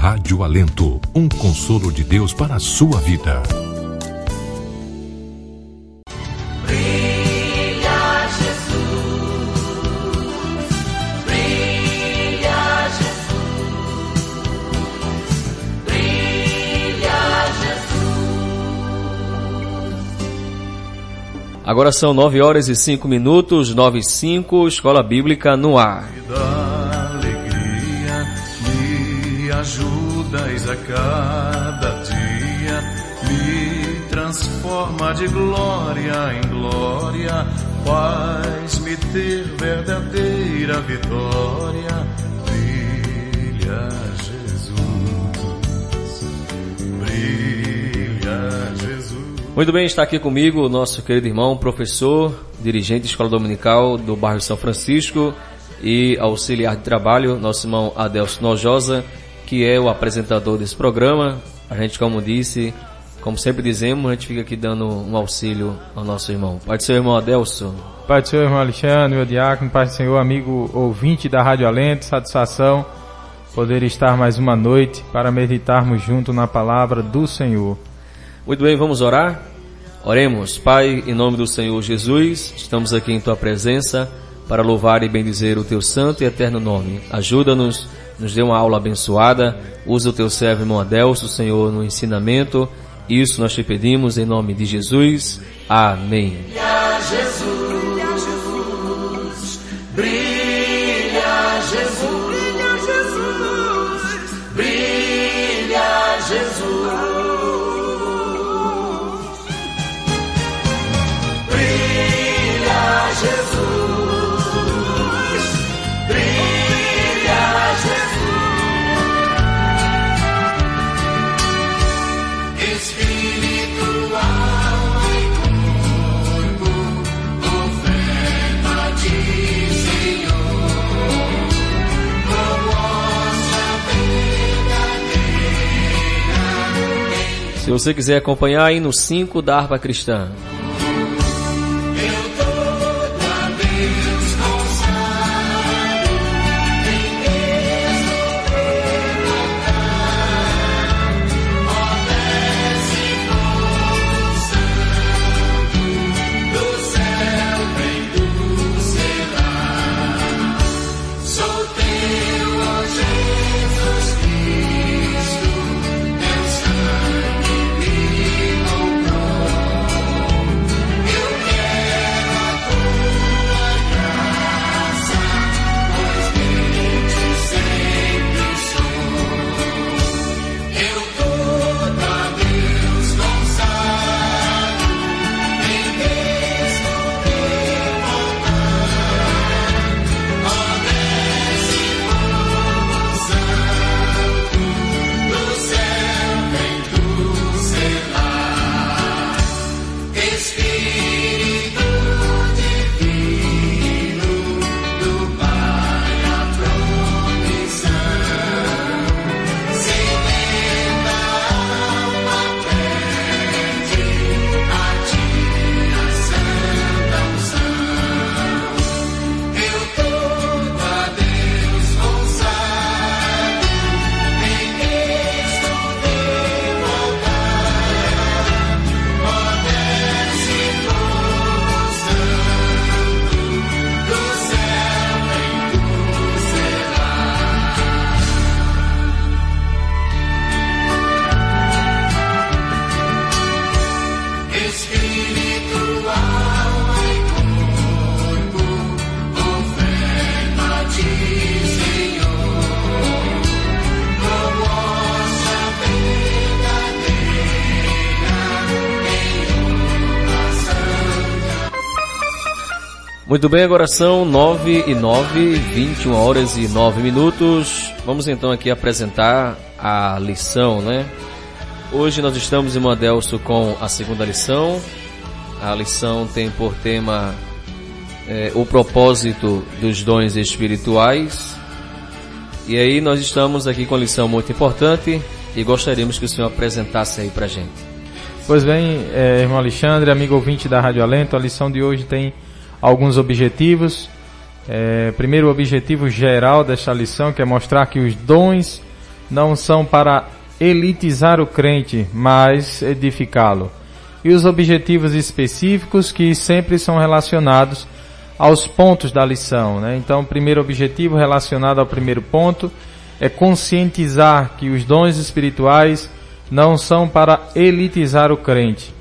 Rádio Alento, um consolo de Deus para a sua vida. Brilha Jesus, brilha Jesus, brilha Jesus. Agora são 9 horas e 5 minutos, 9 e 5, Escola Bíblica no ar. Ajudas a cada dia, me transforma de glória em glória, faz-me ter verdadeira vitória. Brilha Jesus, brilha Jesus. Muito bem, está aqui comigo o nosso querido irmão, professor, dirigente de Escola Dominical do bairro São Francisco e auxiliar de trabalho, nosso irmão Adelso Nojosa, que é o apresentador desse programa. A gente, como disse, como sempre dizemos, a gente fica aqui dando um auxílio ao nosso irmão. Pode ser o irmão Adelso. Pai do Senhor, irmão Alexandre, meu diácono, Pai do Senhor, amigo ouvinte da Rádio Alento, satisfação poder estar mais uma noite para meditarmos junto na palavra do Senhor. Muito bem, vamos orar? Oremos, Pai, em nome do Senhor Jesus, estamos aqui em Tua presença para louvar e bendizer o Teu santo e eterno nome. Ajuda-nos, nos dê uma aula abençoada, usa o Teu servo, irmão Adelso, Senhor, no ensinamento. Isso nós te pedimos em nome de Jesus. Amém. Você quiser acompanhar aí no 5 da harpa cristã. Muito bem, agora são 9 e 9, 21 horas e 9 minutos. Vamos então aqui apresentar a lição, né? Hoje nós estamos em Mandelso com a segunda lição. A lição tem por tema eh, o propósito dos dons espirituais. E aí nós estamos aqui com a lição muito importante e gostaríamos que o senhor apresentasse aí pra gente. Pois bem, é, irmão Alexandre, amigo ouvinte da Rádio Alento, a lição de hoje tem alguns objetivos. É, primeiro, o objetivo geral desta lição, que é mostrar que os dons não são para elitizar o crente, mas edificá-lo. E os objetivos específicos que sempre são relacionados aos pontos da lição. Né? Então, o primeiro objetivo relacionado ao primeiro ponto é conscientizar que os dons espirituais não são para elitizar o crente.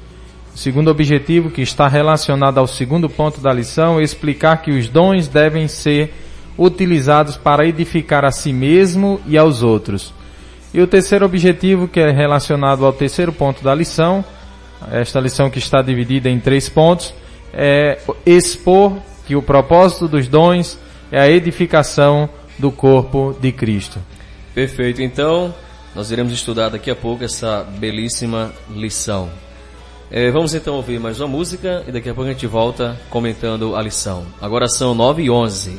Segundo objetivo, que está relacionado ao segundo ponto da lição, é explicar que os dons devem ser utilizados para edificar a si mesmo e aos outros. E o terceiro objetivo, que é relacionado ao terceiro ponto da lição, esta lição que está dividida em três pontos, é expor que o propósito dos dons é a edificação do corpo de Cristo. Perfeito. Então, nós iremos estudar daqui a pouco essa belíssima lição. É, vamos então ouvir mais uma música e daqui a pouco a gente volta comentando a lição. Agora são 9 e 11.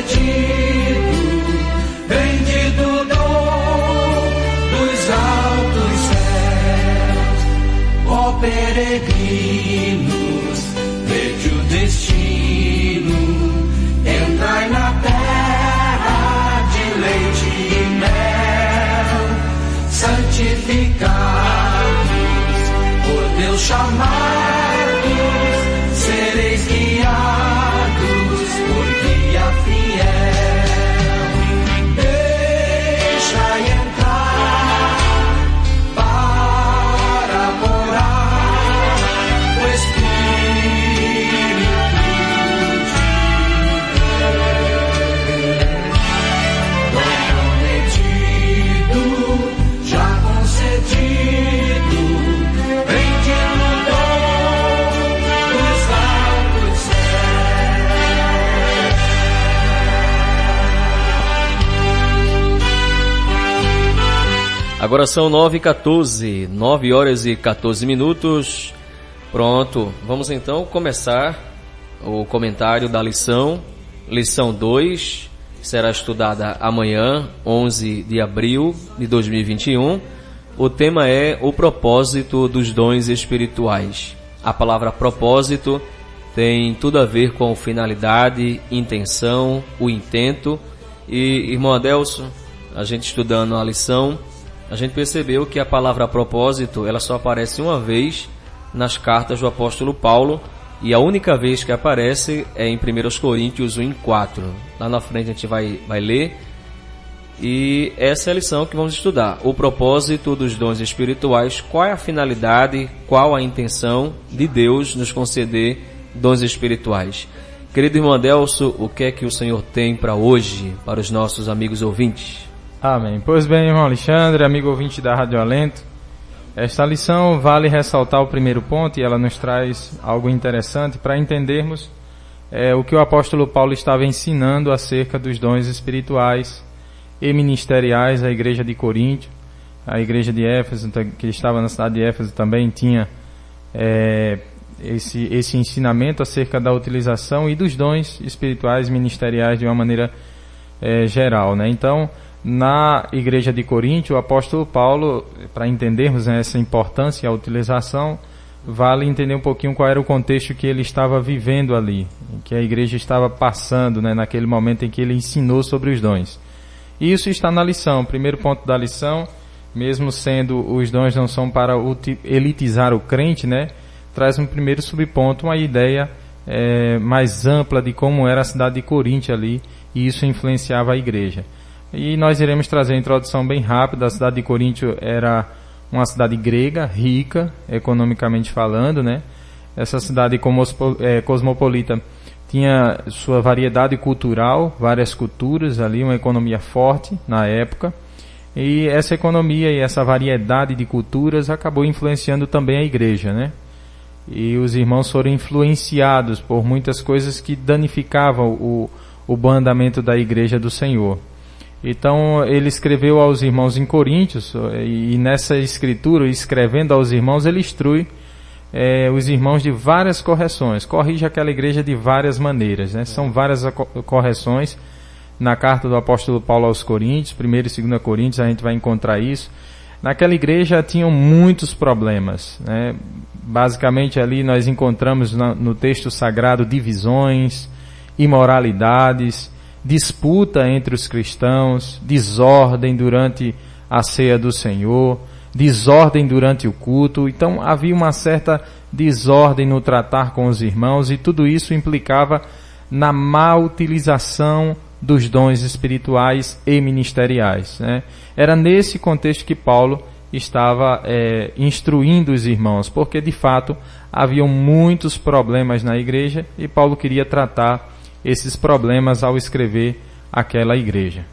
Concedido, bendito dom dos altos céus. Ó peregrinos, vede o destino, entrai na terra de leite e mel, santificados, por Deus chamados, Agora são 9 e 14, 9 horas e 14 minutos. Pronto, vamos então começar o comentário da lição. Lição 2 será estudada amanhã, 11 de abril de 2021. O tema é o propósito dos dons espirituais. A palavra propósito tem tudo a ver com finalidade, intenção, o intento. E, irmão Adelso, a gente estudando a lição, a gente percebeu que a palavra propósito, ela só aparece uma vez nas cartas do apóstolo Paulo, e a única vez que aparece é em 1 Coríntios 1 em 4. Lá na frente a gente vai, vai ler. E essa é a lição que vamos estudar. O propósito dos dons espirituais, qual é a finalidade, qual a intenção de Deus nos conceder dons espirituais. Querido irmão Adelso, o que é que o Senhor tem para hoje, para os nossos amigos ouvintes? Amém. Pois bem, irmão Alexandre, amigo ouvinte da Rádio Alento, esta lição vale ressaltar o primeiro ponto e ela nos traz algo interessante para entendermos é, o que o apóstolo Paulo estava ensinando acerca dos dons espirituais e ministeriais à igreja de Coríntio. A igreja de Éfeso, que estava na cidade de Éfeso, também tinha é, esse, esse ensinamento acerca da utilização e dos dons espirituais ministeriais de uma maneira é, geral. Né? Então, na igreja de Coríntio, o apóstolo Paulo, para entendermos né, essa importância e a utilização, vale entender um pouquinho qual era o contexto que ele estava vivendo ali, que a igreja estava passando né, naquele momento em que ele ensinou sobre os dons. E isso está na lição, primeiro ponto da lição, mesmo sendo os dons não são para elitizar o crente, né, traz um primeiro subponto, uma ideia é, mais ampla de como era a cidade de Coríntio ali, e isso influenciava a igreja. E nós iremos trazer a introdução bem rápida. A cidade de Coríntio era uma cidade grega, rica, economicamente falando, né? Essa cidade é, cosmopolita tinha sua variedade cultural, várias culturas ali, uma economia forte na época. E essa economia e essa variedade de culturas acabou influenciando também a igreja, né? E os irmãos foram influenciados por muitas coisas que danificavam o, o andamento da igreja do Senhor. Então ele escreveu aos irmãos em Coríntios, e nessa escritura, escrevendo aos irmãos, ele instrui é, os irmãos de várias correções, corrige aquela igreja de várias maneiras. Né? São várias correções na carta do apóstolo Paulo aos Coríntios, 1 e 2 Coríntios, a gente vai encontrar isso. Naquela igreja tinham muitos problemas. Né? Basicamente ali nós encontramos no texto sagrado divisões, imoralidades, disputa entre os cristãos, desordem durante a ceia do Senhor, desordem durante o culto. Então havia uma certa desordem no tratar com os irmãos e tudo isso implicava na má utilização dos dons espirituais e ministeriais. Né? Era nesse contexto que Paulo estava é, instruindo os irmãos, porque de fato haviam muitos problemas na igreja e Paulo queria tratar esses problemas ao escrever aquela igreja.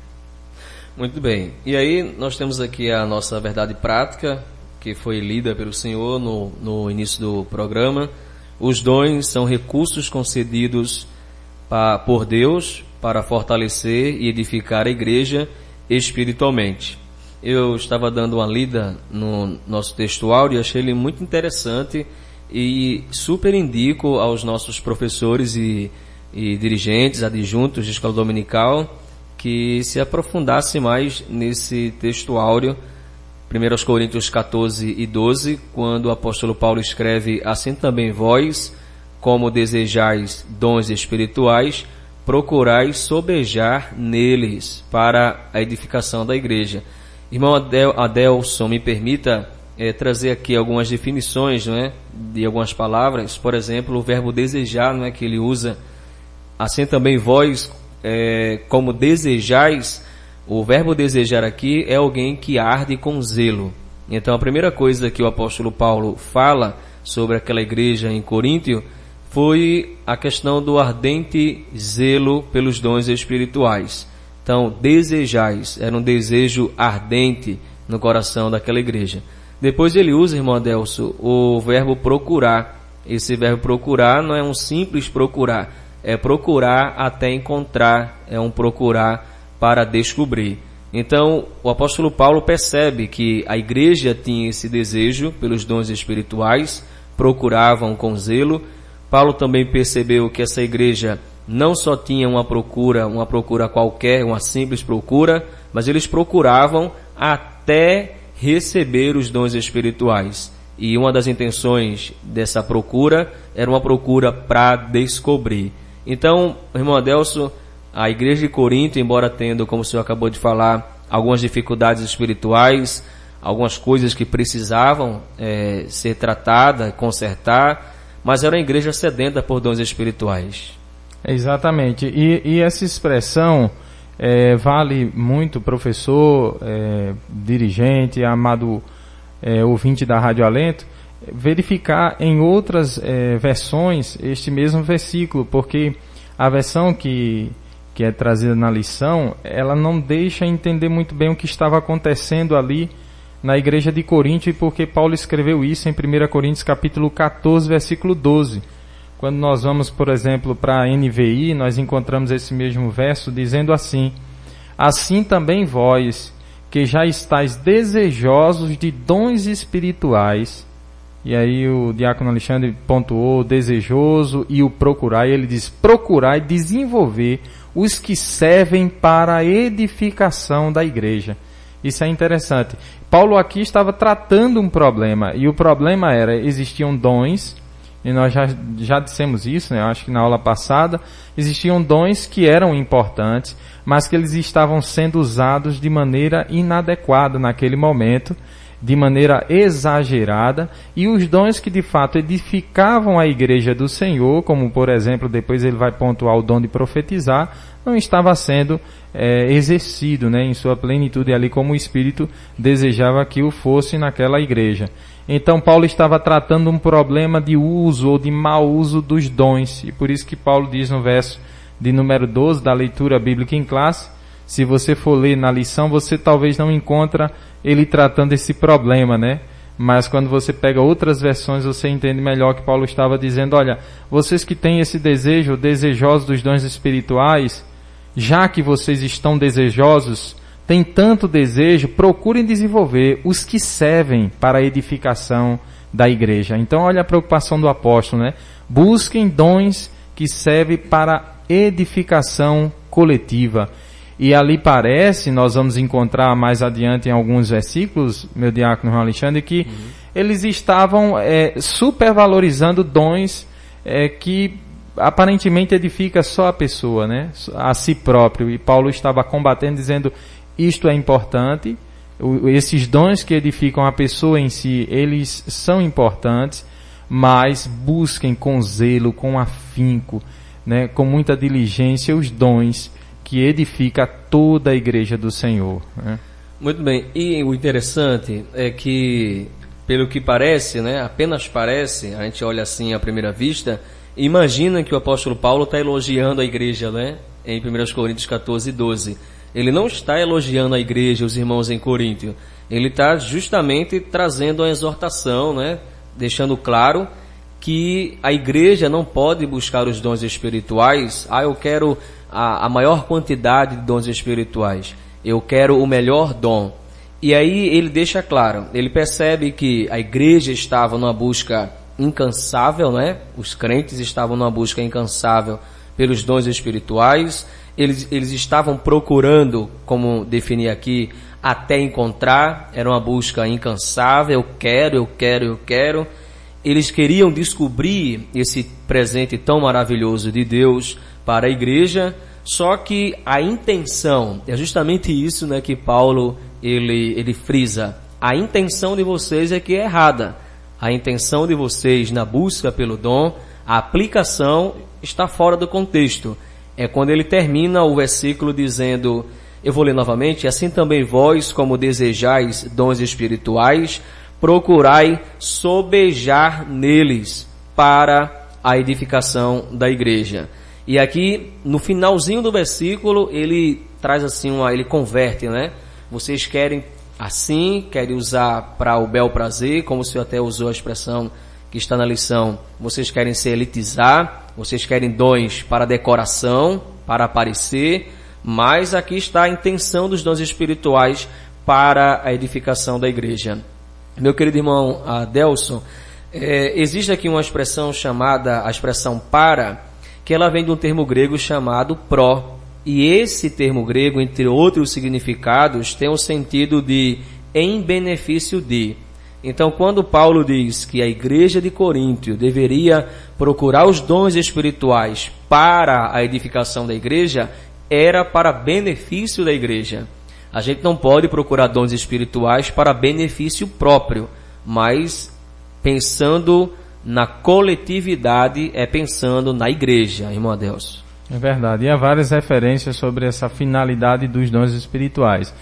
Muito bem. E aí nós temos aqui a nossa verdade prática, que foi lida pelo Senhor no, no início do programa. Os dons são recursos concedidos por Deus para fortalecer e edificar a igreja espiritualmente. Eu estava dando uma lida no nosso textual e achei ele muito interessante e super indico aos nossos professores e e dirigentes, adjuntos de escola dominical, que se aprofundasse mais nesse texto áureo, 1 Coríntios 14 e 12, quando o apóstolo Paulo escreve, assim também vós, como desejais dons espirituais, procurais sobejar neles para a edificação da igreja. Irmão Adel, Adelson, me permita é, trazer aqui algumas definições, não é, de algumas palavras. Por exemplo, o verbo desejar, não é, que ele usa assim também vós, é, como desejais, o verbo desejar aqui é alguém que arde com zelo. Então a primeira coisa que o apóstolo Paulo fala sobre aquela igreja em Coríntio foi a questão do ardente zelo pelos dons espirituais. Então, desejais, era um desejo ardente no coração daquela igreja. Depois ele usa, irmão Adelso, o verbo procurar. Esse verbo procurar não é um simples procurar, é procurar até encontrar, é um procurar para descobrir. Então, o apóstolo Paulo percebe que a igreja tinha esse desejo pelos dons espirituais, procuravam com zelo. Paulo também percebeu que essa igreja não só tinha uma procura, uma procura qualquer, uma simples procura, mas eles procuravam até receber os dons espirituais. E uma das intenções dessa procura era uma procura para descobrir. Então, irmão Adelso, a igreja de Corinto, embora tendo, como o senhor acabou de falar, algumas dificuldades espirituais, algumas coisas que precisavam é, ser tratada, consertar, mas era uma igreja sedenta por dons espirituais. Exatamente. E, e essa expressão é, vale muito, professor, é, dirigente, amado é, ouvinte da Rádio Alento, verificar em outras é, versões este mesmo versículo, porque a versão que, que é trazida na lição, ela não deixa entender muito bem o que estava acontecendo ali na igreja de Corinto e porque Paulo escreveu isso em 1 Coríntios capítulo 14, versículo 12. Quando nós vamos, por exemplo, para a NVI, nós encontramos esse mesmo verso dizendo assim: Assim também vós, que já estáis desejosos de dons espirituais, e aí o diácono Alexandre pontuou desejoso e o procurar, e ele diz procurar e desenvolver os que servem para a edificação da igreja. Isso é interessante. Paulo aqui estava tratando um problema, e o problema era, existiam dons, e nós já, já dissemos isso, né? acho que na aula passada, existiam dons que eram importantes, mas que eles estavam sendo usados de maneira inadequada naquele momento, de maneira exagerada, e os dons que de fato edificavam a igreja do Senhor, como por exemplo, depois ele vai pontuar o dom de profetizar, não estava sendo é, exercido né, em sua plenitude ali como o Espírito desejava que o fosse naquela igreja. Então Paulo estava tratando um problema de uso ou de mau uso dos dons, e por isso que Paulo diz no verso de número 12 da leitura bíblica em classe, se você for ler na lição, você talvez não encontra ele tratando esse problema, né? Mas quando você pega outras versões, você entende melhor que Paulo estava dizendo, olha, vocês que têm esse desejo, desejosos dos dons espirituais, já que vocês estão desejosos, têm tanto desejo, procurem desenvolver os que servem para a edificação da igreja. Então, olha a preocupação do apóstolo, né? Busquem dons que servem para edificação coletiva. E ali parece, nós vamos encontrar mais adiante em alguns versículos, meu diácono João Alexandre, que uhum. eles estavam é, supervalorizando dons é, que aparentemente edifica só a pessoa, né? A si próprio. E Paulo estava combatendo, dizendo, isto é importante, esses dons que edificam a pessoa em si, eles são importantes, mas busquem com zelo, com afinco, né, com muita diligência os dons que edifica toda a igreja do Senhor. Né? Muito bem. E o interessante é que, pelo que parece, né, apenas parece, a gente olha assim à primeira vista, imagina que o apóstolo Paulo está elogiando a igreja, né? Em 1 Coríntios 14, 12. Ele não está elogiando a igreja, os irmãos em Coríntio. Ele está justamente trazendo a exortação, né? Deixando claro que a igreja não pode buscar os dons espirituais. Ah, eu quero a, a maior quantidade de dons espirituais. Eu quero o melhor dom. E aí ele deixa claro, ele percebe que a igreja estava numa busca incansável, né? Os crentes estavam numa busca incansável pelos dons espirituais. Eles, eles estavam procurando, como definir aqui, até encontrar. Era uma busca incansável. Eu quero, eu quero, eu quero. Eles queriam descobrir esse presente tão maravilhoso de Deus para a igreja, só que a intenção, é justamente isso né, que Paulo ele, ele frisa. A intenção de vocês é que é errada. A intenção de vocês na busca pelo dom, a aplicação está fora do contexto. É quando ele termina o versículo dizendo, eu vou ler novamente, assim também vós, como desejais dons espirituais, procurai sobejar neles para a edificação da igreja. E aqui, no finalzinho do versículo, ele traz assim uma, ele converte, né? Vocês querem assim, querem usar para o bel prazer, como o senhor até usou a expressão que está na lição. Vocês querem se elitizar, vocês querem dons para decoração, para aparecer, mas aqui está a intenção dos dons espirituais para a edificação da igreja. Meu querido irmão Adelson, é, existe aqui uma expressão chamada a expressão para, que ela vem de um termo grego chamado pró. E esse termo grego, entre outros significados, tem o sentido de em benefício de. Então, quando Paulo diz que a igreja de Coríntio deveria procurar os dons espirituais para a edificação da igreja, era para benefício da igreja. A gente não pode procurar dons espirituais para benefício próprio, mas pensando na coletividade é pensando na igreja, irmão Adelso. É verdade. E há várias referências sobre essa finalidade dos dons espirituais.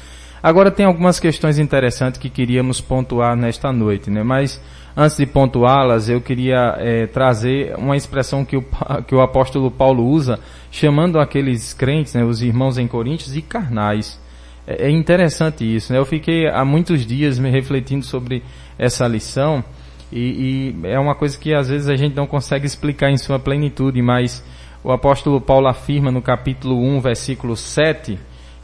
Agora tem algumas questões interessantes que queríamos pontuar nesta noite, né? Mas antes de pontuá-las, eu queria é, trazer uma expressão que o, que o apóstolo Paulo usa, chamando aqueles crentes, né, os irmãos em Coríntios, de carnais. É, é interessante isso, né? Eu fiquei há muitos dias me refletindo sobre essa lição e, e é uma coisa que às vezes a gente não consegue explicar em sua plenitude, mas o apóstolo Paulo afirma no capítulo 1, versículo 7,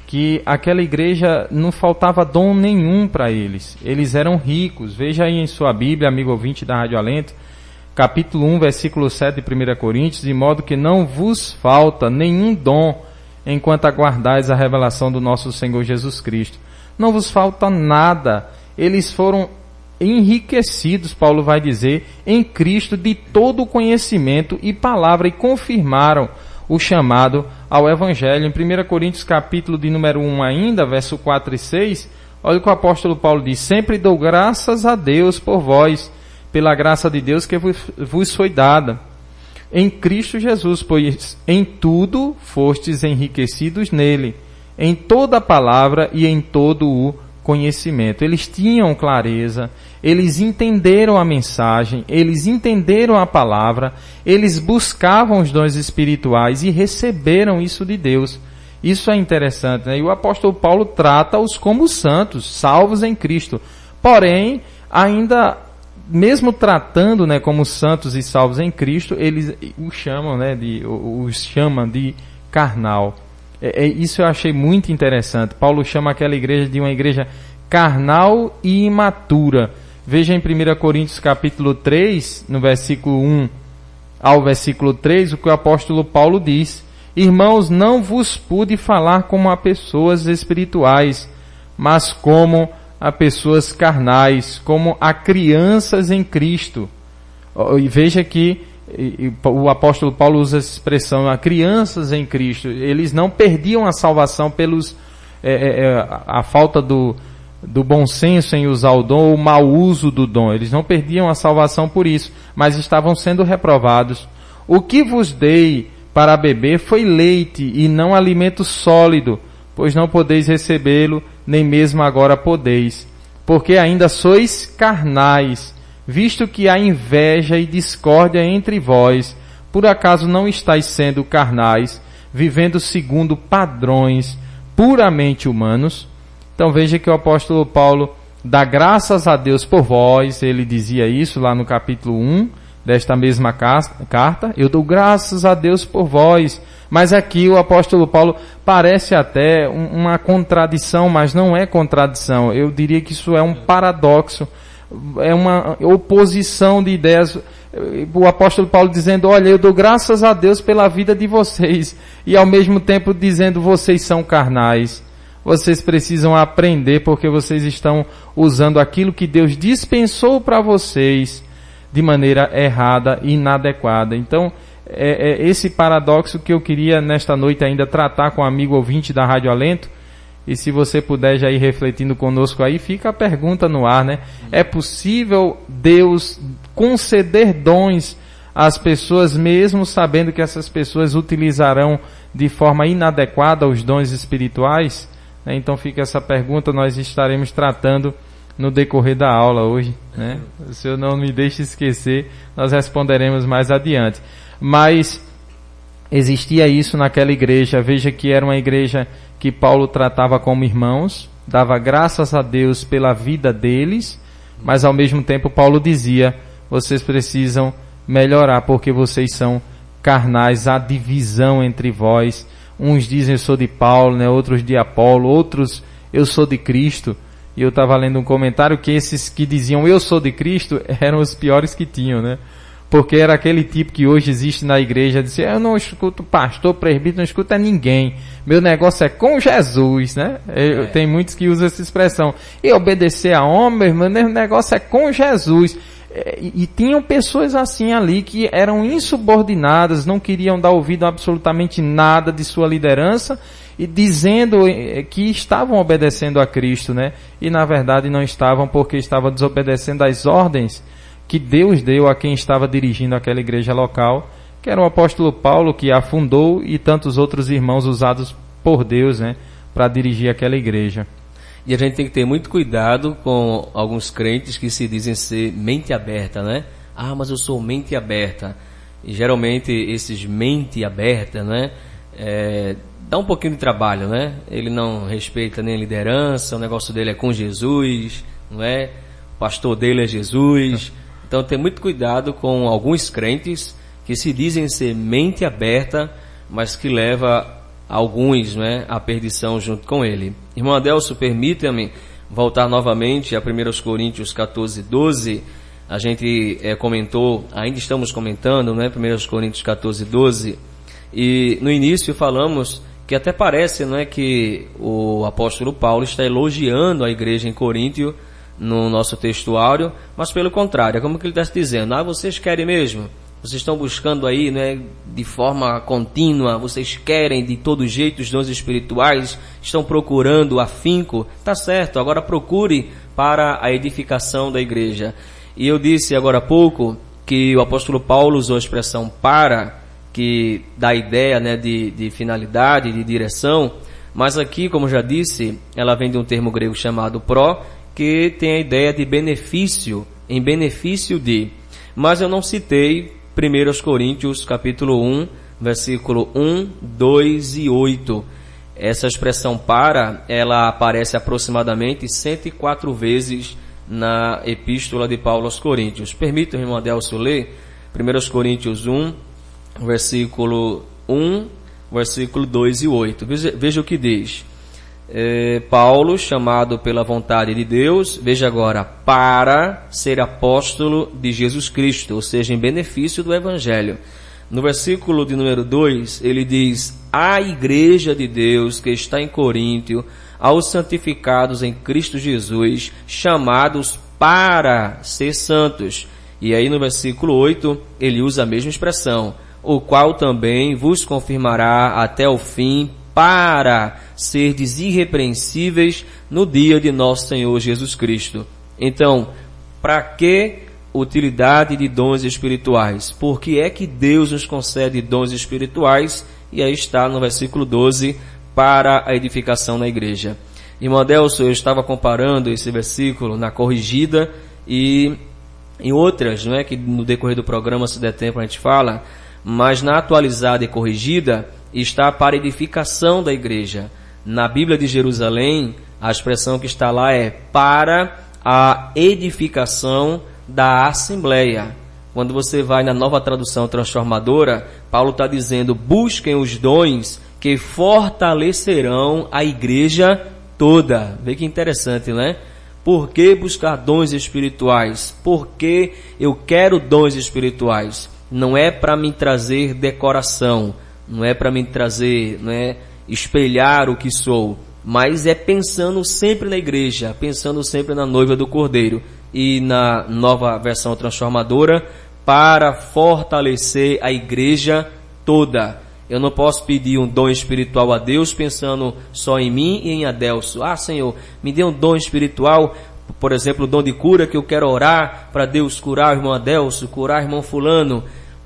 que aquela igreja não faltava dom nenhum para eles. Eles eram ricos. Veja aí em sua Bíblia, amigo ouvinte da Rádio Alento, capítulo 1, versículo 7 de 1 Coríntios, de modo que não vos falta nenhum dom enquanto aguardais a revelação do nosso Senhor Jesus Cristo. Não vos falta nada. Eles foram enriquecidos, Paulo vai dizer, em Cristo de todo o conhecimento e palavra e confirmaram o chamado ao Evangelho. Em 1 Coríntios capítulo de número 1 ainda, verso 4 e 6, olha o que o apóstolo Paulo diz, sempre dou graças a Deus por vós, pela graça de Deus que vos foi dada em Cristo Jesus, pois em tudo fostes enriquecidos nele, em toda a palavra e em todo o conhecimento. Eles tinham clareza, eles entenderam a mensagem, eles entenderam a palavra, eles buscavam os dons espirituais e receberam isso de Deus. Isso é interessante, né? E o apóstolo Paulo trata-os como santos, salvos em Cristo. Porém, ainda mesmo tratando, né, como santos e salvos em Cristo, eles os chamam, né, de os chamam de carnal. É, é, isso eu achei muito interessante. Paulo chama aquela igreja de uma igreja carnal e imatura. Veja em 1 Coríntios capítulo 3, no versículo 1 ao versículo 3, o que o apóstolo Paulo diz: Irmãos, não vos pude falar como a pessoas espirituais, mas como a pessoas carnais, como a crianças em Cristo. E veja que o apóstolo Paulo usa essa expressão, a crianças em Cristo. Eles não perdiam a salvação pelos é, é, é a falta do, do bom senso em usar o dom ou o mau uso do dom. Eles não perdiam a salvação por isso, mas estavam sendo reprovados. O que vos dei para beber foi leite e não alimento sólido, pois não podeis recebê-lo, nem mesmo agora podeis, porque ainda sois carnais, visto que há inveja e discórdia entre vós, por acaso não estáis sendo carnais, vivendo segundo padrões puramente humanos? Então veja que o apóstolo Paulo dá graças a Deus por vós, ele dizia isso lá no capítulo 1 desta mesma carta, eu dou graças a Deus por vós. Mas aqui o apóstolo Paulo parece até uma contradição, mas não é contradição. Eu diria que isso é um paradoxo, é uma oposição de ideias. O apóstolo Paulo dizendo, olha, eu dou graças a Deus pela vida de vocês, e ao mesmo tempo dizendo, vocês são carnais. Vocês precisam aprender porque vocês estão usando aquilo que Deus dispensou para vocês de maneira errada e inadequada. Então, é, é, esse paradoxo que eu queria nesta noite ainda tratar com o um amigo ouvinte da Rádio Alento. E se você puder já ir refletindo conosco aí, fica a pergunta no ar, né? É possível Deus conceder dons às pessoas mesmo sabendo que essas pessoas utilizarão de forma inadequada os dons espirituais? Né? Então fica essa pergunta, nós estaremos tratando no decorrer da aula hoje. Né? Se o senhor não me deixe esquecer, nós responderemos mais adiante. Mas existia isso naquela igreja. Veja que era uma igreja que Paulo tratava como irmãos, dava graças a Deus pela vida deles, mas ao mesmo tempo Paulo dizia: vocês precisam melhorar porque vocês são carnais, há divisão entre vós Uns dizem eu sou de Paulo, né? outros de Apolo, outros eu sou de Cristo. E eu estava lendo um comentário que esses que diziam eu sou de Cristo eram os piores que tinham, né? Porque era aquele tipo que hoje existe na igreja, dizer, eu não escuto pastor, presbítero, não escuto ninguém. Meu negócio é com Jesus, né? Eu, é. Tem muitos que usam essa expressão. E obedecer a homem, meu negócio é com Jesus. É, e, e tinham pessoas assim ali que eram insubordinadas, não queriam dar ouvido a absolutamente nada de sua liderança e dizendo é, que estavam obedecendo a Cristo, né? E na verdade não estavam porque estavam desobedecendo às ordens que Deus deu a quem estava dirigindo aquela igreja local, que era o apóstolo Paulo que a fundou e tantos outros irmãos usados por Deus, né, para dirigir aquela igreja. E a gente tem que ter muito cuidado com alguns crentes que se dizem ser mente aberta, né? Ah, mas eu sou mente aberta. E geralmente esses mente aberta, né? É, dá um pouquinho de trabalho, né? Ele não respeita nem a liderança, o negócio dele é com Jesus, não é? O pastor dele é Jesus. Então tem muito cuidado com alguns crentes que se dizem ser mente aberta, mas que leva alguns né, à perdição junto com ele. Irmão Adelso, permita-me voltar novamente a 1 Coríntios 14, 12. A gente é, comentou, ainda estamos comentando, né, 1 Coríntios 14, 12. E no início falamos que até parece não é, que o apóstolo Paulo está elogiando a igreja em Coríntio no nosso textuário, mas pelo contrário, é como que ele está dizendo, ah, vocês querem mesmo? Vocês estão buscando aí, né, de forma contínua, vocês querem de todo jeito os dons espirituais, estão procurando afinco, tá certo, agora procure para a edificação da igreja. E eu disse agora há pouco que o apóstolo Paulo usou a expressão para, que dá ideia, né, de, de finalidade, de direção, mas aqui, como já disse, ela vem de um termo grego chamado pró, que tem a ideia de benefício, em benefício de. Mas eu não citei 1 Coríntios capítulo 1, versículo 1, 2 e 8. Essa expressão para, ela aparece aproximadamente 104 vezes na epístola de Paulo aos Coríntios. Permita, irmão Adelso, ler 1 Coríntios 1, versículo 1, versículo 2 e 8. Veja, veja o que diz. É, Paulo, chamado pela vontade de Deus, veja agora, para ser apóstolo de Jesus Cristo, ou seja, em benefício do Evangelho. No versículo de número 2, ele diz: A igreja de Deus que está em Coríntio, aos santificados em Cristo Jesus, chamados para ser santos. E aí no versículo 8, ele usa a mesma expressão, o qual também vos confirmará até o fim para serdes irrepreensíveis no dia de nosso Senhor Jesus Cristo. Então, para que utilidade de dons espirituais? Por que é que Deus nos concede dons espirituais? E aí está no versículo 12, para a edificação na igreja. Irmão Adelso, eu estava comparando esse versículo na corrigida e em outras, não é que no decorrer do programa, se der tempo, a gente fala, mas na atualizada e corrigida, está para edificação da igreja. Na Bíblia de Jerusalém, a expressão que está lá é para a edificação da assembleia. Quando você vai na nova tradução transformadora, Paulo está dizendo: busquem os dons que fortalecerão a igreja toda. Vê que interessante, né? Por que buscar dons espirituais? Porque eu quero dons espirituais. Não é para me trazer decoração, não é para me trazer, não é espelhar o que sou, mas é pensando sempre na igreja, pensando sempre na noiva do Cordeiro e na nova versão transformadora para fortalecer a igreja toda. Eu não posso pedir um dom espiritual a Deus pensando só em mim e em Adelso. Ah, Senhor, me dê um dom espiritual, por exemplo, o dom de cura que eu quero orar para Deus curar o irmão Adelso, curar o irmão fulano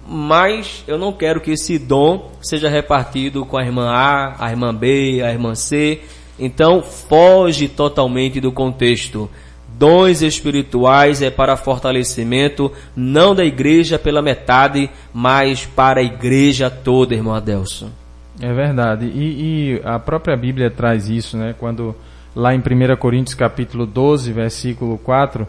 mas eu não quero que esse dom seja repartido com a irmã A, a irmã B, a irmã C. Então, foge totalmente do contexto. Dons espirituais é para fortalecimento, não da igreja pela metade, mas para a igreja toda, irmão Adelson. É verdade. E, e, a própria Bíblia traz isso, né? Quando lá em 1 Coríntios capítulo 12, versículo 4,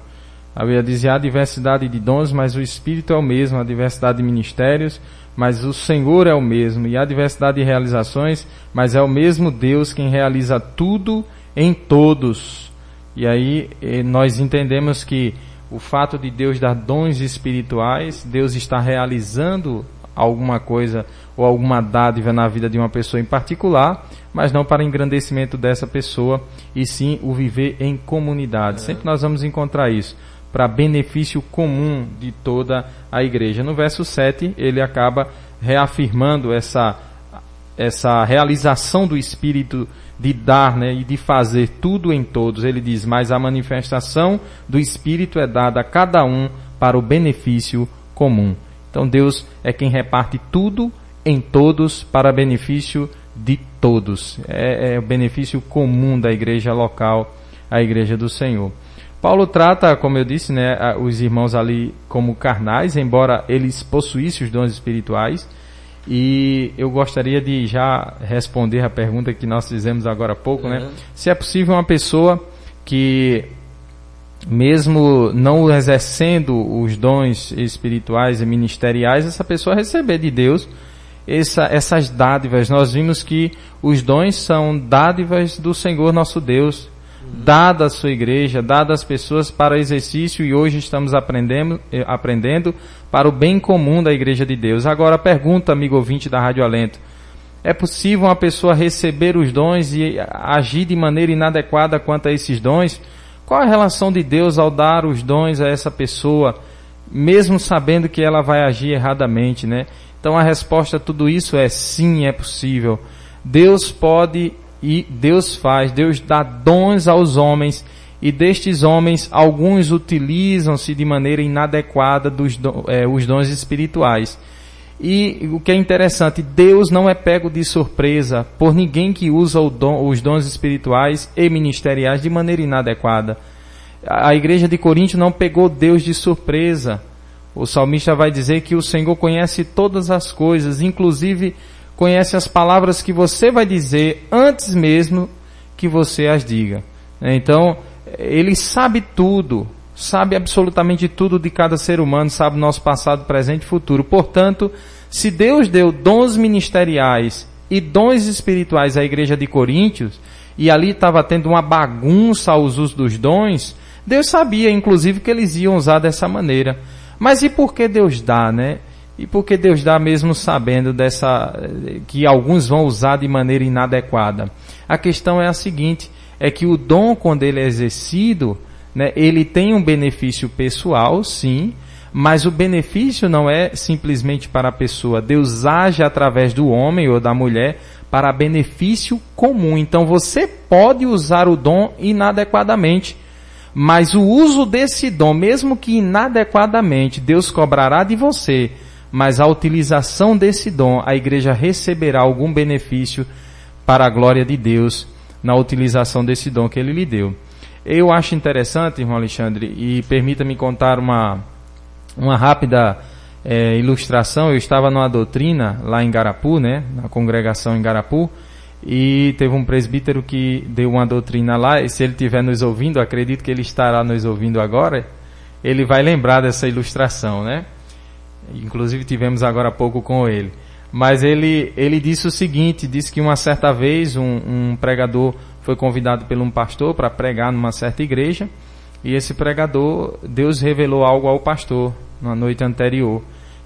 a Bíblia diz, há diversidade de dons, mas o Espírito é o mesmo, a diversidade de ministérios, mas o Senhor é o mesmo, e há diversidade de realizações, mas é o mesmo Deus quem realiza tudo em todos. E aí eh, nós entendemos que o fato de Deus dar dons espirituais, Deus está realizando alguma coisa ou alguma dádiva na vida de uma pessoa em particular, mas não para engrandecimento dessa pessoa, e sim o viver em comunidade. Sempre nós vamos encontrar isso para benefício comum de toda a igreja. No verso 7, ele acaba reafirmando essa, essa realização do Espírito de dar né, e de fazer tudo em todos. Ele diz: Mas a manifestação do Espírito é dada a cada um para o benefício comum. Então Deus é quem reparte tudo em todos para benefício de todos. É, é o benefício comum da igreja local a igreja do Senhor. Paulo trata, como eu disse, né, os irmãos ali como carnais, embora eles possuíssem os dons espirituais. E eu gostaria de já responder a pergunta que nós fizemos agora há pouco, né? uhum. né? Se é possível uma pessoa que, mesmo não exercendo os dons espirituais e ministeriais, essa pessoa receber de Deus essa, essas dádivas. Nós vimos que os dons são dádivas do Senhor nosso Deus dada à sua igreja, dada às pessoas para exercício e hoje estamos aprendendo, eh, aprendendo para o bem comum da igreja de Deus. Agora pergunta, amigo ouvinte da Rádio Alento, é possível uma pessoa receber os dons e agir de maneira inadequada quanto a esses dons? Qual a relação de Deus ao dar os dons a essa pessoa, mesmo sabendo que ela vai agir erradamente, né? Então a resposta a tudo isso é sim, é possível. Deus pode e Deus faz, Deus dá dons aos homens e destes homens alguns utilizam-se de maneira inadequada dos é, os dons espirituais. E o que é interessante, Deus não é pego de surpresa por ninguém que usa dom, os dons espirituais e ministeriais de maneira inadequada. A igreja de Corinto não pegou Deus de surpresa. O salmista vai dizer que o Senhor conhece todas as coisas, inclusive conhece as palavras que você vai dizer antes mesmo que você as diga. Então, ele sabe tudo, sabe absolutamente tudo de cada ser humano, sabe nosso passado, presente e futuro. Portanto, se Deus deu dons ministeriais e dons espirituais à igreja de Coríntios, e ali estava tendo uma bagunça aos usos dos dons, Deus sabia, inclusive, que eles iam usar dessa maneira. Mas e por que Deus dá, né? E por que Deus dá mesmo sabendo dessa que alguns vão usar de maneira inadequada? A questão é a seguinte, é que o dom quando ele é exercido, né, ele tem um benefício pessoal, sim, mas o benefício não é simplesmente para a pessoa. Deus age através do homem ou da mulher para benefício comum. Então você pode usar o dom inadequadamente. Mas o uso desse dom, mesmo que inadequadamente, Deus cobrará de você mas a utilização desse dom, a igreja receberá algum benefício para a glória de Deus na utilização desse dom que ele lhe deu. Eu acho interessante, irmão Alexandre, e permita-me contar uma, uma rápida é, ilustração. Eu estava numa doutrina lá em Garapu, né, na congregação em Garapu, e teve um presbítero que deu uma doutrina lá, e se ele estiver nos ouvindo, acredito que ele estará nos ouvindo agora, ele vai lembrar dessa ilustração, né? Inclusive tivemos agora há pouco com ele. Mas ele, ele disse o seguinte, disse que uma certa vez um, um pregador foi convidado por um pastor para pregar numa certa igreja e esse pregador, Deus revelou algo ao pastor na noite anterior,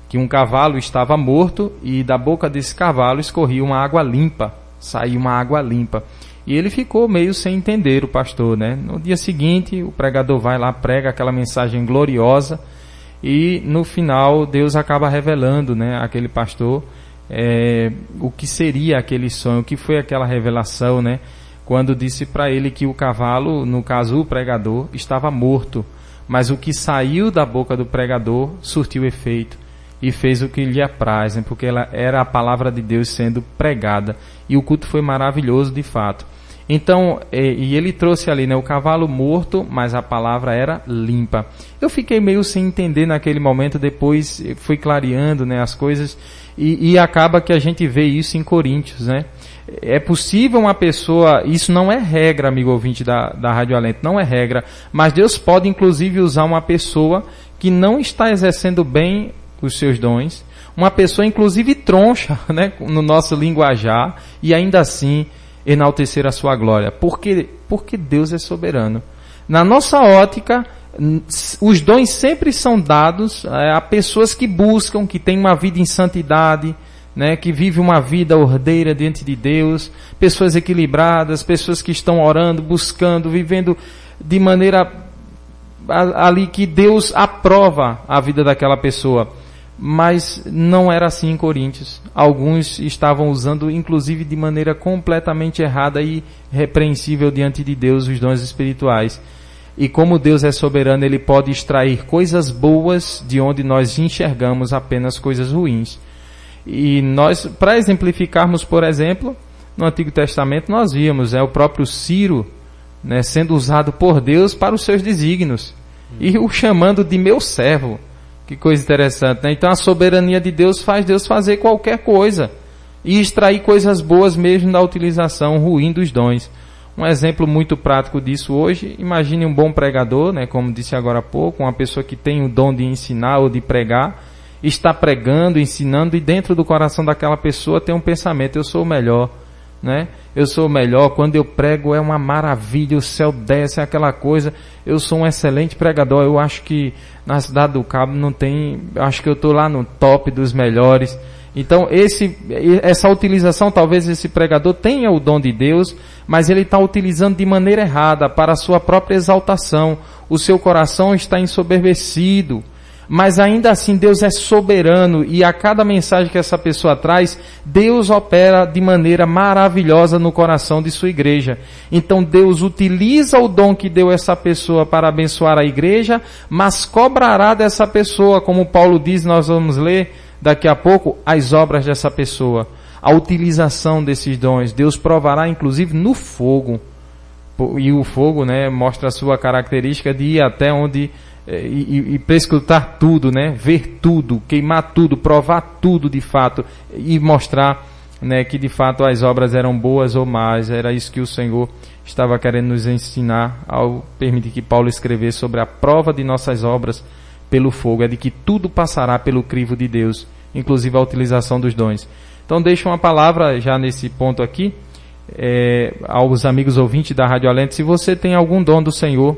que um cavalo estava morto e da boca desse cavalo escorria uma água limpa, saiu uma água limpa. E ele ficou meio sem entender o pastor, né? No dia seguinte, o pregador vai lá, prega aquela mensagem gloriosa, e no final Deus acaba revelando, né, aquele pastor é, o que seria aquele sonho, o que foi aquela revelação, né, quando disse para ele que o cavalo, no caso o pregador, estava morto, mas o que saiu da boca do pregador surtiu efeito e fez o que lhe apraz, né, porque ela era a palavra de Deus sendo pregada e o culto foi maravilhoso de fato. Então, e, ele trouxe ali, né, o cavalo morto, mas a palavra era limpa. Eu fiquei meio sem entender naquele momento, depois fui clareando, né, as coisas, e, e acaba que a gente vê isso em Coríntios, né. É possível uma pessoa, isso não é regra, amigo ouvinte da, da Rádio Alento, não é regra, mas Deus pode inclusive usar uma pessoa que não está exercendo bem os seus dons, uma pessoa inclusive troncha, né, no nosso linguajar, e ainda assim enaltecer a sua glória. Porque, porque Deus é soberano. Na nossa ótica, os dons sempre são dados é, a pessoas que buscam, que têm uma vida em santidade, né, que vivem uma vida ordeira diante de Deus, pessoas equilibradas, pessoas que estão orando, buscando, vivendo de maneira ali que Deus aprova a vida daquela pessoa mas não era assim em Coríntios. Alguns estavam usando, inclusive de maneira completamente errada e repreensível diante de Deus, os dons espirituais. E como Deus é soberano, Ele pode extrair coisas boas de onde nós enxergamos apenas coisas ruins. E nós, para exemplificarmos, por exemplo, no Antigo Testamento nós víamos, é o próprio Ciro, né, sendo usado por Deus para os seus desígnios e o chamando de meu servo. Que coisa interessante, né? Então a soberania de Deus faz Deus fazer qualquer coisa e extrair coisas boas mesmo da utilização ruim dos dons. Um exemplo muito prático disso hoje, imagine um bom pregador, né, como disse agora há pouco, uma pessoa que tem o dom de ensinar ou de pregar, está pregando, ensinando e dentro do coração daquela pessoa tem um pensamento, eu sou o melhor, né? Eu sou melhor, quando eu prego é uma maravilha, o céu desce, é aquela coisa, eu sou um excelente pregador, eu acho que na cidade do Cabo não tem, acho que eu estou lá no top dos melhores. Então esse, essa utilização, talvez esse pregador tenha o dom de Deus, mas ele está utilizando de maneira errada para a sua própria exaltação. O seu coração está ensoberbecido mas ainda assim Deus é soberano e a cada mensagem que essa pessoa traz, Deus opera de maneira maravilhosa no coração de sua igreja. Então Deus utiliza o dom que deu essa pessoa para abençoar a igreja, mas cobrará dessa pessoa, como Paulo diz, nós vamos ler daqui a pouco, as obras dessa pessoa. A utilização desses dons. Deus provará inclusive no fogo. E o fogo, né, mostra a sua característica de ir até onde e, e prescrutar tudo, né? Ver tudo, queimar tudo, provar tudo de fato e mostrar, né, que de fato as obras eram boas ou más. Era isso que o Senhor estava querendo nos ensinar ao permitir que Paulo escrevesse sobre a prova de nossas obras pelo fogo, é de que tudo passará pelo crivo de Deus, inclusive a utilização dos dons. Então deixa uma palavra já nesse ponto aqui é, aos amigos ouvintes da Rádio Alente, se você tem algum dom do Senhor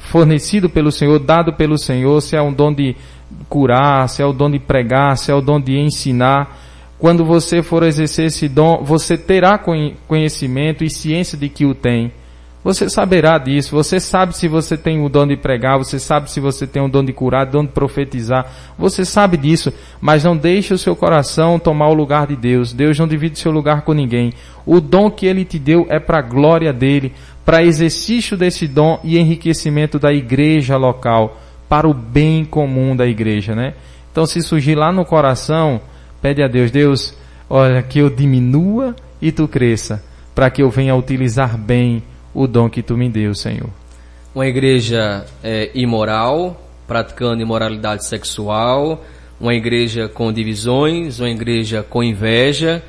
fornecido pelo Senhor, dado pelo Senhor, se é um dom de curar, se é o dom de pregar, se é o dom de ensinar. Quando você for exercer esse dom, você terá conhecimento e ciência de que o tem. Você saberá disso, você sabe se você tem o dom de pregar, você sabe se você tem o dom de curar, o dom de profetizar, você sabe disso, mas não deixe o seu coração tomar o lugar de Deus. Deus não divide seu lugar com ninguém. O dom que Ele te deu é para a glória dele, para exercício desse dom e enriquecimento da igreja local, para o bem comum da igreja, né? Então se surgir lá no coração, pede a Deus, Deus, olha, que eu diminua e tu cresça, para que eu venha utilizar bem o dom que tu me deu, Senhor. Uma igreja é, imoral, praticando imoralidade sexual, uma igreja com divisões, uma igreja com inveja,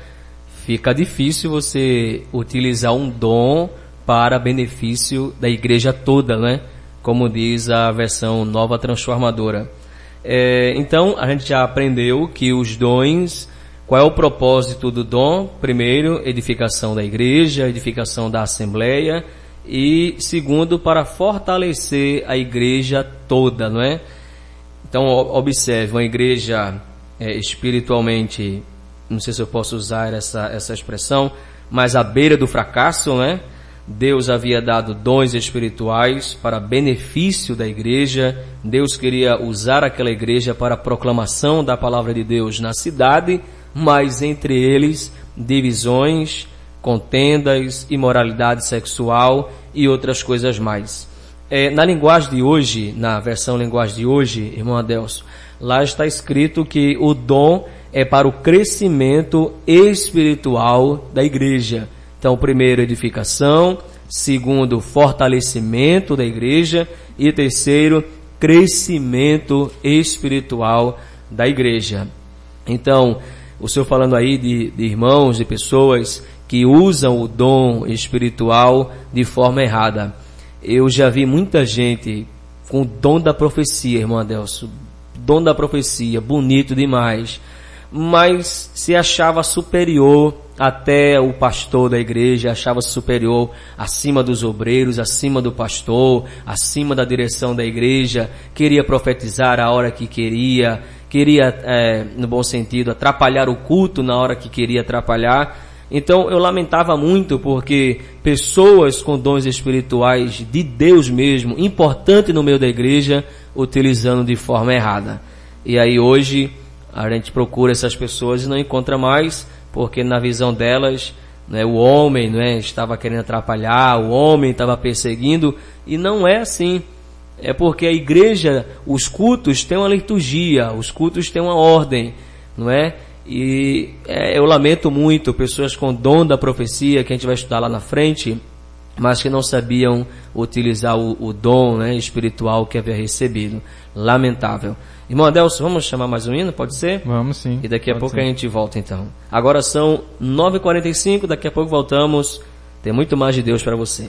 fica difícil você utilizar um dom para benefício da igreja toda, né? Como diz a versão nova transformadora. É, então, a gente já aprendeu que os dons, qual é o propósito do dom? Primeiro, edificação da igreja, edificação da assembleia, e segundo, para fortalecer a igreja toda, não é? Então, observe, uma igreja é, espiritualmente, não sei se eu posso usar essa, essa expressão, mas à beira do fracasso, né? Deus havia dado dons espirituais para benefício da igreja. Deus queria usar aquela igreja para a proclamação da palavra de Deus na cidade, mas entre eles divisões, contendas, imoralidade sexual e outras coisas mais. É, na linguagem de hoje, na versão linguagem de hoje, irmão Adelso, lá está escrito que o dom é para o crescimento espiritual da igreja. Então, primeiro, edificação, segundo, fortalecimento da igreja e terceiro, crescimento espiritual da igreja. Então, o senhor falando aí de, de irmãos, de pessoas que usam o dom espiritual de forma errada. Eu já vi muita gente com o dom da profecia, irmão Adelso, dom da profecia, bonito demais, mas se achava superior até o pastor da igreja achava-se superior acima dos obreiros, acima do pastor, acima da direção da igreja, queria profetizar a hora que queria, queria, é, no bom sentido, atrapalhar o culto na hora que queria atrapalhar. Então eu lamentava muito porque pessoas com dons espirituais de Deus mesmo, importante no meio da igreja, utilizando de forma errada. E aí hoje a gente procura essas pessoas e não encontra mais, porque na visão delas, né, o homem né, estava querendo atrapalhar, o homem estava perseguindo, e não é assim. É porque a igreja, os cultos têm uma liturgia, os cultos têm uma ordem, não é? E é, eu lamento muito pessoas com dom da profecia, que a gente vai estudar lá na frente, mas que não sabiam utilizar o, o dom né, espiritual que havia recebido. Lamentável. Irmão Adelso, vamos chamar mais um hino, pode ser? Vamos sim. E daqui a pouco a gente volta então. Agora são 9h45, daqui a pouco voltamos. Tem muito mais de Deus para você.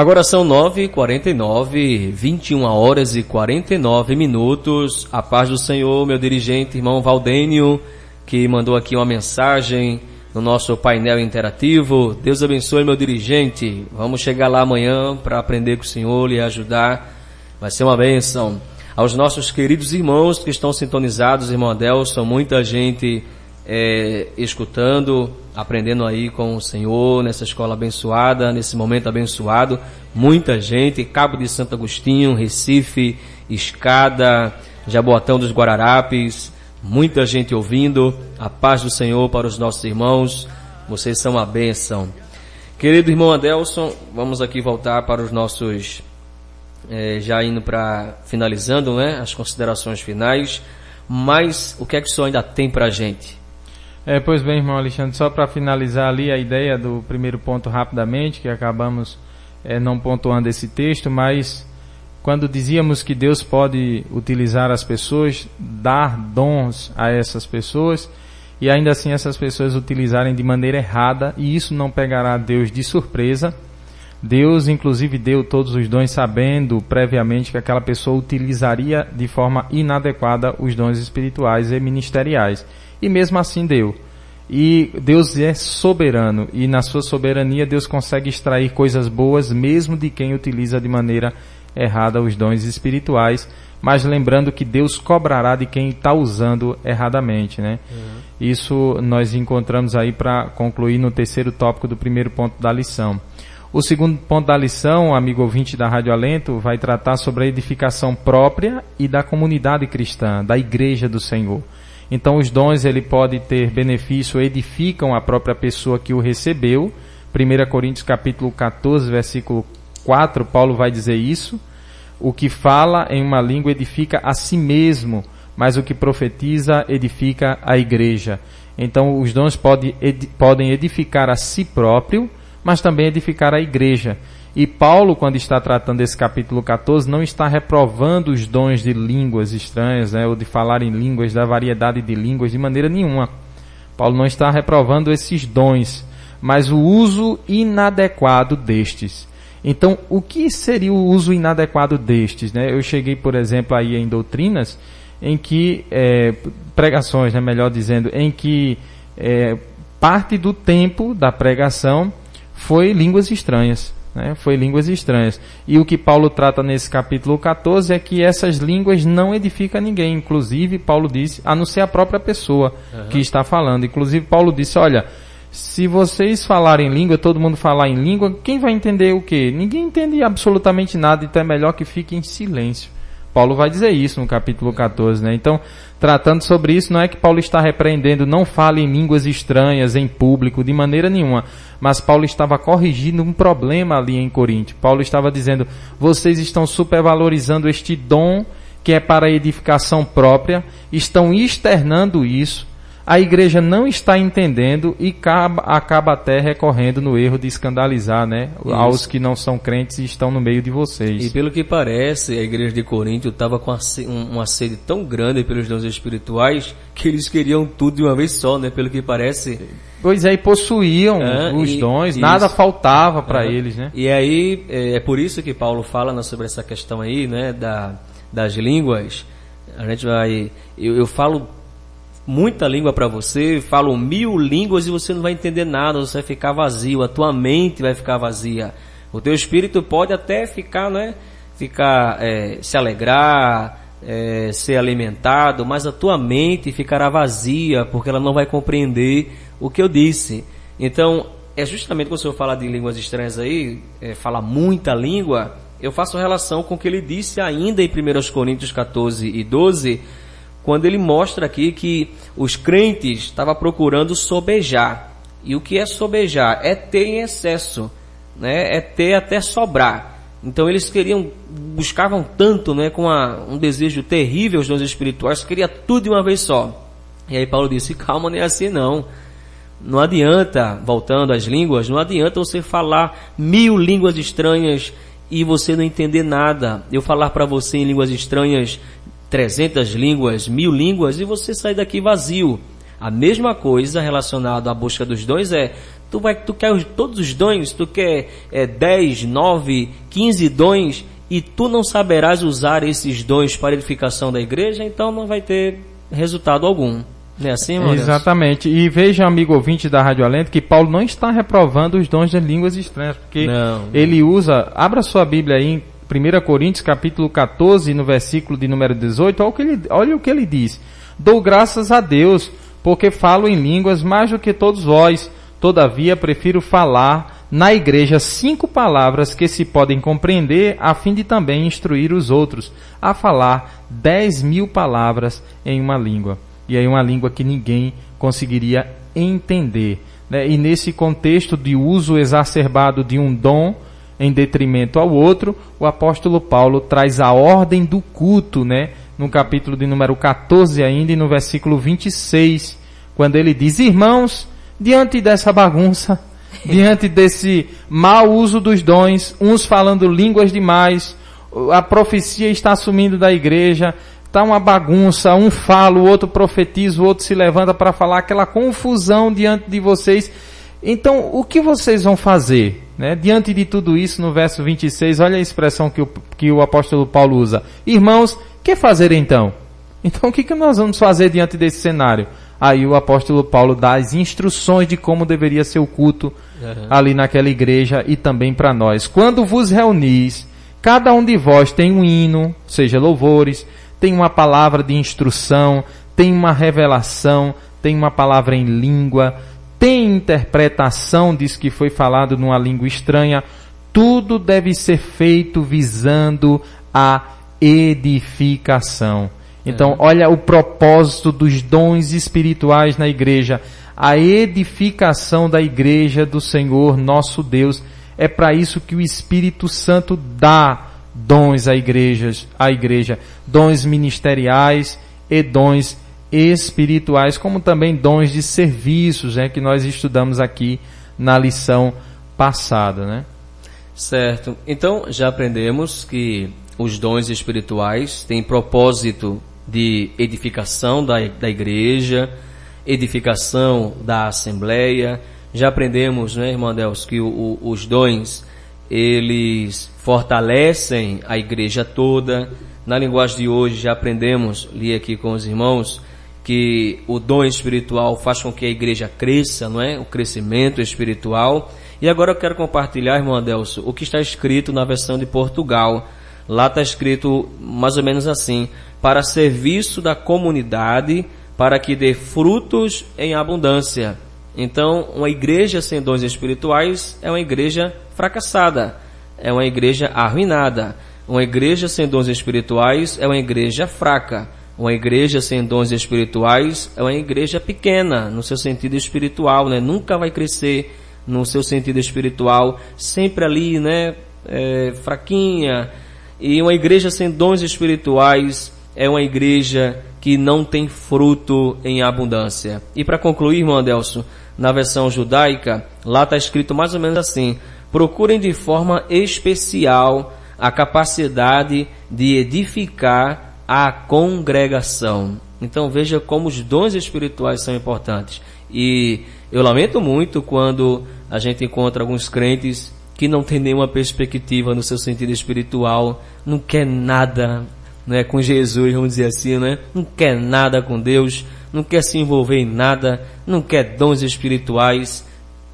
Agora são 9h49, 21 horas e 49 minutos. A paz do Senhor, meu dirigente, irmão Valdênio, que mandou aqui uma mensagem no nosso painel interativo. Deus abençoe, meu dirigente. Vamos chegar lá amanhã para aprender com o Senhor e ajudar. Vai ser uma bênção. Aos nossos queridos irmãos que estão sintonizados, irmão Adelson, muita gente é, escutando aprendendo aí com o Senhor, nessa escola abençoada, nesse momento abençoado. Muita gente, Cabo de Santo Agostinho, Recife, Escada, Jaboatão dos Guararapes, muita gente ouvindo. A paz do Senhor para os nossos irmãos. Vocês são uma bênção. Querido irmão Adelson, vamos aqui voltar para os nossos, é, já indo para, finalizando, né, as considerações finais. Mas o que é que o senhor ainda tem para a gente? É, pois bem, irmão Alexandre, só para finalizar ali a ideia do primeiro ponto rapidamente, que acabamos é, não pontuando esse texto, mas quando dizíamos que Deus pode utilizar as pessoas, dar dons a essas pessoas, e ainda assim essas pessoas utilizarem de maneira errada, e isso não pegará Deus de surpresa. Deus, inclusive, deu todos os dons sabendo previamente que aquela pessoa utilizaria de forma inadequada os dons espirituais e ministeriais. E mesmo assim deu. E Deus é soberano e na sua soberania Deus consegue extrair coisas boas mesmo de quem utiliza de maneira errada os dons espirituais, mas lembrando que Deus cobrará de quem está usando erradamente, né? Uhum. Isso nós encontramos aí para concluir no terceiro tópico do primeiro ponto da lição. O segundo ponto da lição, amigo ouvinte da Rádio Alento, vai tratar sobre a edificação própria e da comunidade cristã, da igreja do Senhor. Então os dons ele pode ter benefício, edificam a própria pessoa que o recebeu. 1 Coríntios capítulo 14, versículo 4, Paulo vai dizer isso. O que fala em uma língua edifica a si mesmo, mas o que profetiza edifica a igreja. Então os dons pode, ed, podem edificar a si próprio, mas também edificar a igreja. E Paulo, quando está tratando esse capítulo 14, não está reprovando os dons de línguas estranhas, né, ou de falar em línguas, da variedade de línguas, de maneira nenhuma. Paulo não está reprovando esses dons, mas o uso inadequado destes. Então, o que seria o uso inadequado destes? Né? Eu cheguei, por exemplo, aí em doutrinas, em que, é, pregações, né, melhor dizendo, em que é, parte do tempo da pregação foi línguas estranhas. Né? Foi línguas estranhas. E o que Paulo trata nesse capítulo 14 é que essas línguas não edificam ninguém. Inclusive, Paulo disse, a não ser a própria pessoa uhum. que está falando. Inclusive, Paulo disse, olha, se vocês falarem língua, todo mundo falar em língua, quem vai entender o quê? Ninguém entende absolutamente nada, então é melhor que fique em silêncio. Paulo vai dizer isso no capítulo 14, né? Então, tratando sobre isso, não é que Paulo está repreendendo, não fale em línguas estranhas em público, de maneira nenhuma. Mas Paulo estava corrigindo um problema ali em Corinto. Paulo estava dizendo, vocês estão supervalorizando este dom que é para edificação própria, estão externando isso, a igreja não está entendendo e acaba, acaba até recorrendo no erro de escandalizar, né? Isso. Aos que não são crentes e estão no meio de vocês. E pelo que parece, a igreja de Corinto estava com uma sede tão grande pelos dons espirituais que eles queriam tudo de uma vez só, né? Pelo que parece. Pois é, e possuíam ah, os e, dons, isso. nada faltava para eles, né? E aí, é, é, por isso que Paulo fala né, sobre essa questão aí, né? Da, das línguas. A gente vai. eu, eu falo muita língua para você, falam mil línguas e você não vai entender nada, você vai ficar vazio, a tua mente vai ficar vazia. O teu espírito pode até ficar, né? Ficar, é, se alegrar, é, ser alimentado, mas a tua mente ficará vazia, porque ela não vai compreender o que eu disse. Então, é justamente quando o senhor fala de línguas estranhas aí, é, fala muita língua, eu faço relação com o que ele disse ainda em 1 Coríntios 14 e 12, quando ele mostra aqui que os crentes estavam procurando sobejar. E o que é sobejar? É ter em excesso, né? É ter até sobrar. Então eles queriam, buscavam tanto, né, com uma, um desejo terrível os dons espirituais, queria tudo de uma vez só. E aí Paulo disse, calma, não é assim não. Não adianta, voltando às línguas, não adianta você falar mil línguas estranhas e você não entender nada. Eu falar para você em línguas estranhas 300 línguas, mil línguas e você sai daqui vazio. A mesma coisa relacionada à busca dos dons é, tu vai, tu quer todos os dons, tu quer é, 10, 9, 15 dons e tu não saberás usar esses dons para edificação da igreja, então não vai ter resultado algum. Não é assim, mano? Exatamente. E veja, amigo ouvinte da Rádio Alento, que Paulo não está reprovando os dons de línguas estranhas, porque não. ele usa, abra sua Bíblia aí 1 Coríntios capítulo 14, no versículo de número 18, olha o que ele, olha o que ele diz. Dou graças a Deus, porque falo em línguas mais do que todos vós. Todavia prefiro falar na igreja cinco palavras que se podem compreender a fim de também instruir os outros a falar dez mil palavras em uma língua. E aí uma língua que ninguém conseguiria entender. Né? E nesse contexto de uso exacerbado de um dom em detrimento ao outro, o apóstolo Paulo traz a ordem do culto, né? No capítulo de número 14 ainda e no versículo 26, quando ele diz: "Irmãos, diante dessa bagunça, diante desse mau uso dos dons, uns falando línguas demais, a profecia está sumindo da igreja, Está uma bagunça, um fala, o outro profetiza, o outro se levanta para falar aquela confusão diante de vocês. Então, o que vocês vão fazer? Né? Diante de tudo isso, no verso 26, olha a expressão que o, que o apóstolo Paulo usa. Irmãos, que fazer então? Então, o que, que nós vamos fazer diante desse cenário? Aí o apóstolo Paulo dá as instruções de como deveria ser o culto uhum. ali naquela igreja e também para nós. Quando vos reunis, cada um de vós tem um hino, seja louvores, tem uma palavra de instrução, tem uma revelação, tem uma palavra em língua, tem interpretação, diz que foi falado numa língua estranha. Tudo deve ser feito visando a edificação. Então, é. olha o propósito dos dons espirituais na igreja. A edificação da igreja do Senhor nosso Deus. É para isso que o Espírito Santo dá dons à igreja, à igreja, dons ministeriais e dons espirituais, como também dons de serviços, né, que nós estudamos aqui na lição passada, né? Certo. Então, já aprendemos que os dons espirituais têm propósito de edificação da, da igreja, edificação da assembleia. Já aprendemos, né, irmão Deus, que o, o, os dons eles fortalecem a igreja toda. Na linguagem de hoje já aprendemos, li aqui com os irmãos, que o dom espiritual faz com que a igreja cresça, não é? O crescimento espiritual. E agora eu quero compartilhar, irmão Adelso, o que está escrito na versão de Portugal. Lá está escrito mais ou menos assim: para serviço da comunidade, para que dê frutos em abundância. Então, uma igreja sem dons espirituais é uma igreja fracassada, é uma igreja arruinada. Uma igreja sem dons espirituais é uma igreja fraca. Uma igreja sem dons espirituais é uma igreja pequena no seu sentido espiritual, né? Nunca vai crescer no seu sentido espiritual, sempre ali, né? É, fraquinha. E uma igreja sem dons espirituais é uma igreja que não tem fruto em abundância. E para concluir, irmão Adelso, na versão judaica, lá está escrito mais ou menos assim: procurem de forma especial a capacidade de edificar a congregação. Então veja como os dons espirituais são importantes. E eu lamento muito quando a gente encontra alguns crentes que não tem nenhuma perspectiva no seu sentido espiritual, não quer nada né, com Jesus, vamos dizer assim, né? não quer nada com Deus, não quer se envolver em nada, não quer dons espirituais,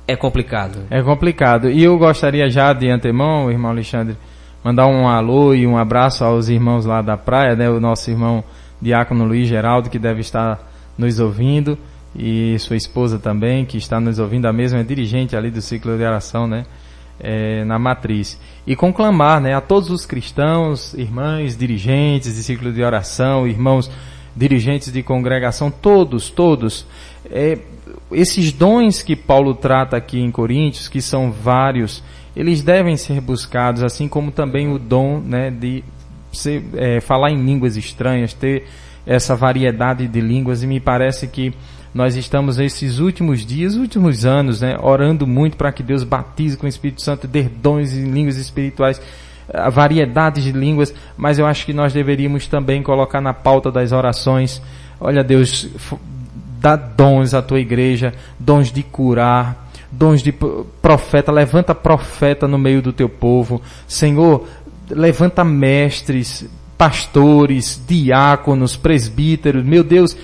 é complicado. É complicado. E eu gostaria já de antemão, irmão Alexandre, mandar um alô e um abraço aos irmãos lá da praia, né? O nosso irmão Diácono Luiz Geraldo, que deve estar nos ouvindo, e sua esposa também, que está nos ouvindo, a mesma é dirigente ali do ciclo de oração, né? É, na matriz. E conclamar, né? A todos os cristãos, irmãs, dirigentes de ciclo de oração, irmãos dirigentes de congregação, todos, todos. É, esses dons que Paulo trata aqui em Coríntios, que são vários, eles devem ser buscados, assim como também o dom né, de ser, é, falar em línguas estranhas, ter essa variedade de línguas, e me parece que nós estamos esses últimos dias, últimos anos, né, orando muito para que Deus batize com o Espírito Santo, dê dons em línguas espirituais a variedade de línguas, mas eu acho que nós deveríamos também colocar na pauta das orações, olha Deus, dá dons à tua igreja, dons de curar, dons de profeta, levanta profeta no meio do teu povo, Senhor, levanta mestres, pastores, diáconos, presbíteros, meu Deus,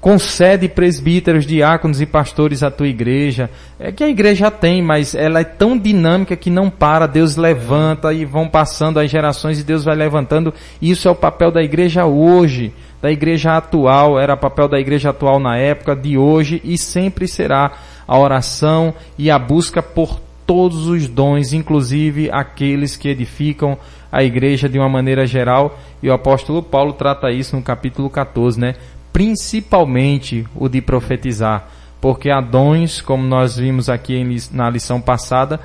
concede presbíteros, diáconos e pastores à tua igreja. É que a igreja tem, mas ela é tão dinâmica que não para. Deus levanta e vão passando as gerações e Deus vai levantando. Isso é o papel da igreja hoje, da igreja atual. Era papel da igreja atual na época, de hoje e sempre será a oração e a busca por todos os dons, inclusive aqueles que edificam a igreja de uma maneira geral, e o apóstolo Paulo trata isso no capítulo 14, né? Principalmente o de profetizar, porque há dons, como nós vimos aqui na lição passada,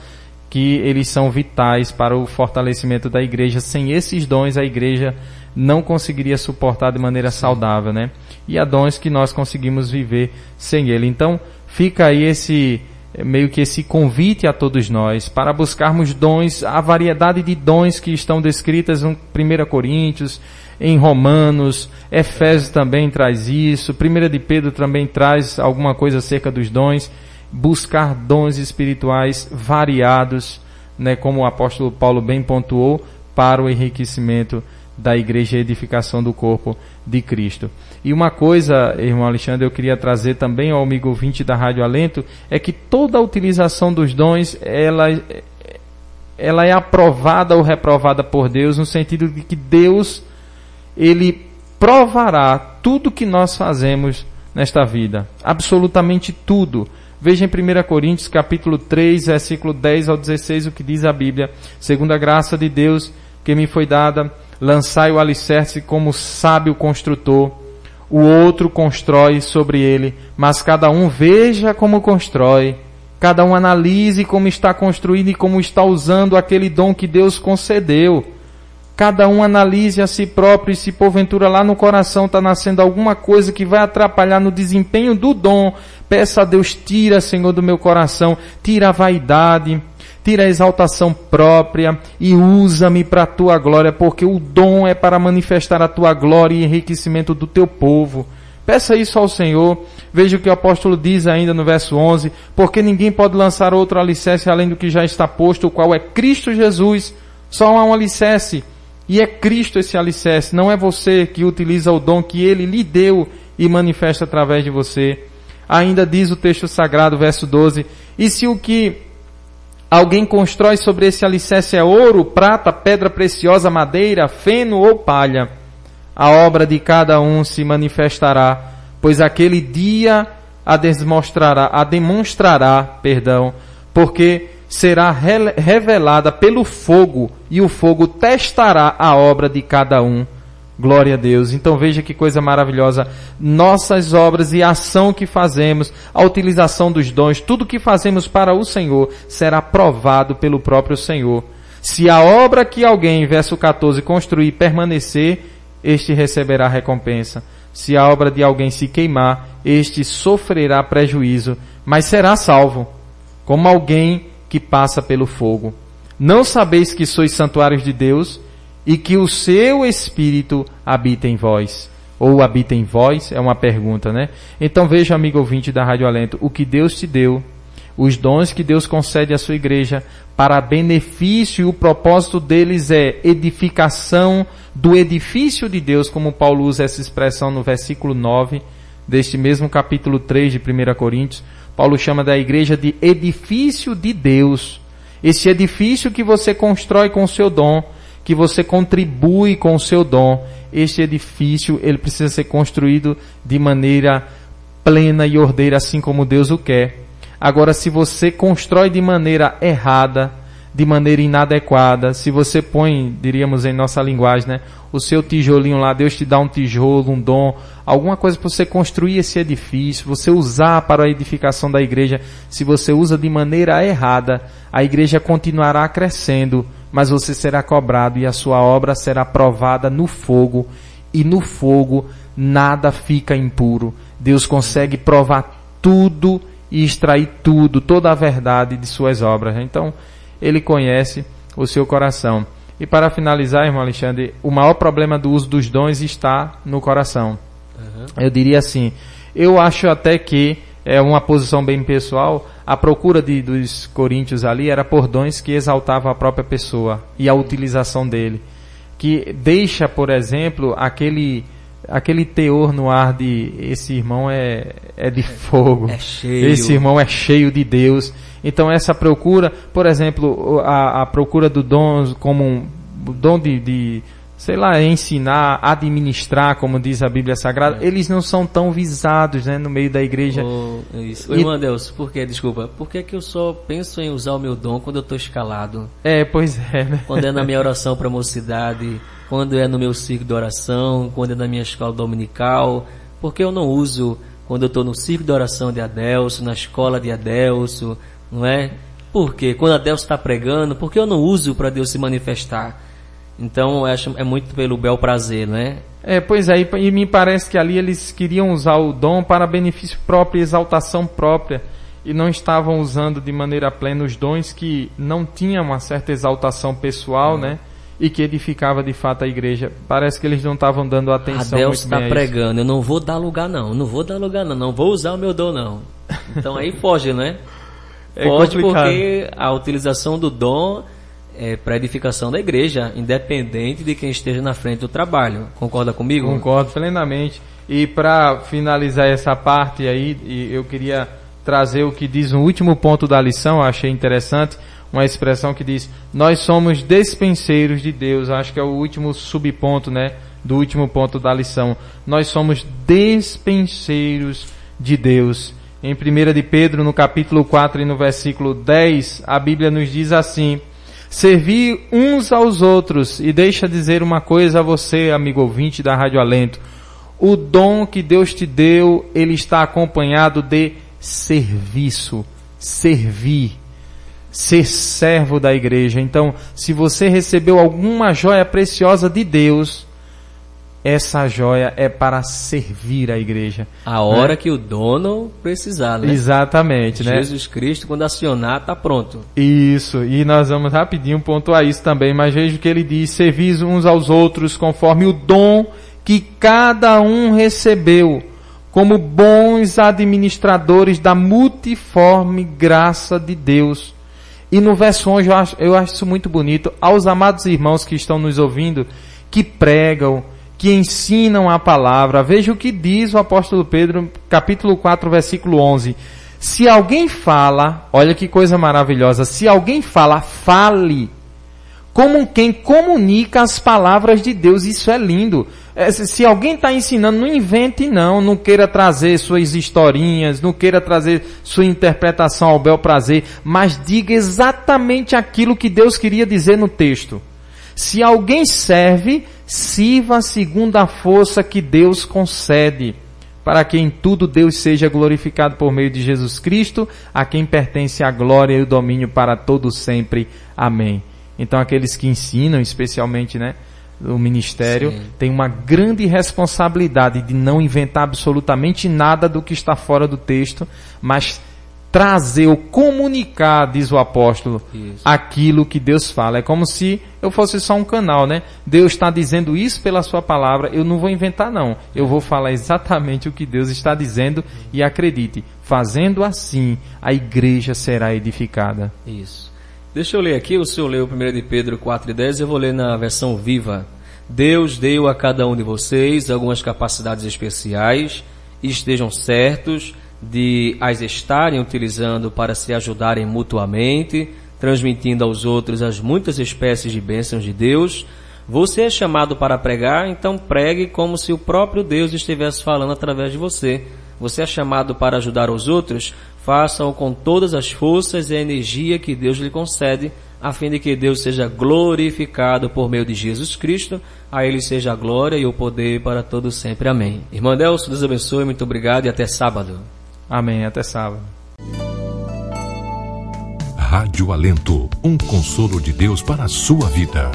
que eles são vitais para o fortalecimento da igreja. Sem esses dons, a igreja não conseguiria suportar de maneira saudável, né? E há dons que nós conseguimos viver sem ele. Então, fica aí esse meio que esse convite a todos nós para buscarmos dons, a variedade de dons que estão descritas em 1 Coríntios, em Romanos, Efésios também traz isso, 1 de Pedro também traz alguma coisa acerca dos dons, buscar dons espirituais variados, né, como o apóstolo Paulo bem pontuou, para o enriquecimento da igreja e edificação do corpo de Cristo. E uma coisa, irmão Alexandre, eu queria trazer também ao amigo ouvinte da Rádio Alento, é que toda a utilização dos dons, ela, ela é aprovada ou reprovada por Deus, no sentido de que Deus, Ele provará tudo que nós fazemos nesta vida. Absolutamente tudo. Veja em 1 Coríntios capítulo 3, versículo 10 ao 16, o que diz a Bíblia. Segundo a graça de Deus que me foi dada, lançai o alicerce como sábio construtor, o outro constrói sobre ele, mas cada um veja como constrói, cada um analise como está construindo e como está usando aquele dom que Deus concedeu. Cada um analise a si próprio e se porventura lá no coração está nascendo alguma coisa que vai atrapalhar no desempenho do dom, peça a Deus, tira, Senhor, do meu coração, tira a vaidade, tira a exaltação própria e usa-me para a tua glória, porque o dom é para manifestar a tua glória e enriquecimento do teu povo. Peça isso ao Senhor. Veja o que o apóstolo diz ainda no verso 11: Porque ninguém pode lançar outro alicerce além do que já está posto, o qual é Cristo Jesus. Só há um alicerce. E é Cristo esse alicerce. Não é você que utiliza o dom que ele lhe deu e manifesta através de você. Ainda diz o texto sagrado, verso 12: E se o que Alguém constrói sobre esse alicerce é ouro, prata, pedra preciosa, madeira, feno ou palha. A obra de cada um se manifestará, pois aquele dia a demonstrará, a demonstrará, perdão, porque será revelada pelo fogo e o fogo testará a obra de cada um. Glória a Deus. Então veja que coisa maravilhosa. Nossas obras e a ação que fazemos, a utilização dos dons, tudo que fazemos para o Senhor será provado pelo próprio Senhor. Se a obra que alguém, verso 14, construir permanecer, este receberá recompensa. Se a obra de alguém se queimar, este sofrerá prejuízo, mas será salvo, como alguém que passa pelo fogo. Não sabeis que sois santuários de Deus e que o seu espírito habita em vós. Ou habita em vós, é uma pergunta, né? Então veja, amigo ouvinte da Rádio Alento, o que Deus te deu, os dons que Deus concede à sua igreja, para benefício e o propósito deles é edificação do edifício de Deus, como Paulo usa essa expressão no versículo 9 deste mesmo capítulo 3 de 1 Coríntios. Paulo chama da igreja de edifício de Deus. Esse edifício que você constrói com o seu dom, que você contribui com o seu dom. Este edifício, ele precisa ser construído de maneira plena e ordeira, assim como Deus o quer. Agora, se você constrói de maneira errada, de maneira inadequada, se você põe, diríamos em nossa linguagem, né, o seu tijolinho lá, Deus te dá um tijolo, um dom, alguma coisa para você construir esse edifício, você usar para a edificação da igreja, se você usa de maneira errada, a igreja continuará crescendo, mas você será cobrado e a sua obra será provada no fogo, e no fogo nada fica impuro. Deus consegue provar tudo e extrair tudo, toda a verdade de suas obras. Então, ele conhece o seu coração. E para finalizar, irmão Alexandre, o maior problema do uso dos dons está no coração. Uhum. Eu diria assim, eu acho até que é uma posição bem pessoal, a procura de, dos coríntios ali era por dons que exaltavam a própria pessoa e a utilização dele. Que deixa, por exemplo, aquele aquele teor no ar de esse irmão é, é de fogo. É cheio. Esse irmão é cheio de Deus. Então essa procura, por exemplo, a, a procura do dom como um dom de, de sei lá, ensinar, administrar, como diz a Bíblia Sagrada, É. eles não são tão visados, né, no meio da igreja. É isso. E- irmã Deus, por que, desculpa, por que que eu só penso em usar o meu dom quando eu estou escalado? É, pois é, né? Quando é na minha oração para mocidade, quando é no meu ciclo de oração, quando é na minha escola dominical, por que eu não uso quando eu estou no ciclo de oração de Adelso, na escola de Adelso, não é? Por quê? Quando Adelso está pregando, por que eu não uso para Deus se manifestar? Então, acho é muito pelo bel prazer, não é? Pois é, e me parece que ali eles queriam usar o dom para benefício próprio e exaltação própria, e não estavam usando de maneira plena os dons que não tinham uma certa exaltação pessoal, né? E que edificava de fato a igreja. Parece que eles não estavam dando atenção Adelso muito bem está pregando, eu não vou dar lugar não, não vou dar lugar não, não vou usar o meu dom não. Então aí foge, né? É complicado. porque a utilização do dom é para edificação da igreja, independente de quem esteja na frente do trabalho. Concorda comigo? Concordo plenamente. E para finalizar essa parte aí, eu queria trazer o que diz no último ponto da lição, eu achei interessante, uma expressão que diz: Nós somos despenseiros de Deus. Acho que é o último subponto, né? Do último ponto da lição. Nós somos despenseiros de Deus. Em 1 de Pedro, no capítulo 4 e no versículo 10, a Bíblia nos diz assim: Servir uns aos outros. E deixa dizer uma coisa a você, amigo ouvinte da Rádio Alento. O dom que Deus te deu, ele está acompanhado de serviço, servir, ser servo da igreja. Então, se você recebeu alguma joia preciosa de Deus, essa joia é para servir a igreja. A hora que o dono precisar, né? Exatamente, né? Jesus Cristo, quando acionar, tá pronto. Isso, e nós vamos rapidinho pontuar isso também, mas veja o que ele diz, servis uns aos outros conforme o dom que cada um recebeu, como bons administradores da multiforme graça de Deus. E no verso 11 eu acho, eu acho isso muito bonito, aos amados irmãos que estão nos ouvindo, que pregam, que ensinam a palavra, veja o que diz o apóstolo Pedro, capítulo 4, versículo 11. Se alguém fala, olha que coisa maravilhosa, se alguém fala, fale como quem comunica as palavras de Deus. Isso é lindo. É, se se alguém está ensinando, não invente não, não queira trazer suas historinhas, não queira trazer sua interpretação ao bel prazer, mas diga exatamente aquilo que Deus queria dizer no texto. Se alguém serve, sirva segundo a força que Deus concede, para que em tudo Deus seja glorificado por meio de Jesus Cristo, a quem pertence a glória e o domínio para todo sempre. Amém. Então aqueles que ensinam, especialmente, né, o ministério, Sim. tem uma grande responsabilidade de não inventar absolutamente nada do que está fora do texto, mas trazer ou comunicar, diz o apóstolo, Isso. aquilo que Deus fala. É como se eu fosse só um canal, né? Deus está dizendo isso pela sua palavra, eu não vou inventar não. Eu vou falar exatamente o que Deus está dizendo e acredite, fazendo assim, a igreja será edificada. Isso. Deixa eu ler aqui, o senhor leu 1 de Pedro 4 e 10, eu vou ler na versão viva. Deus deu a cada um de vocês algumas capacidades especiais e estejam certos de as estarem utilizando para se ajudarem mutuamente, transmitindo aos outros as muitas espécies de bênçãos de Deus. Você é chamado para pregar, então pregue como se o próprio Deus estivesse falando através de você. Você é chamado para ajudar os outros, faça-o com todas as forças e energia que Deus lhe concede, a fim de que Deus seja glorificado por meio de Jesus Cristo, a Ele seja a glória e o poder para todos sempre. Amém. Irmã Delcio, Deus abençoe, muito obrigado e até sábado. Amém. Até sábado. Rádio Alento, um consolo de Deus para a sua vida.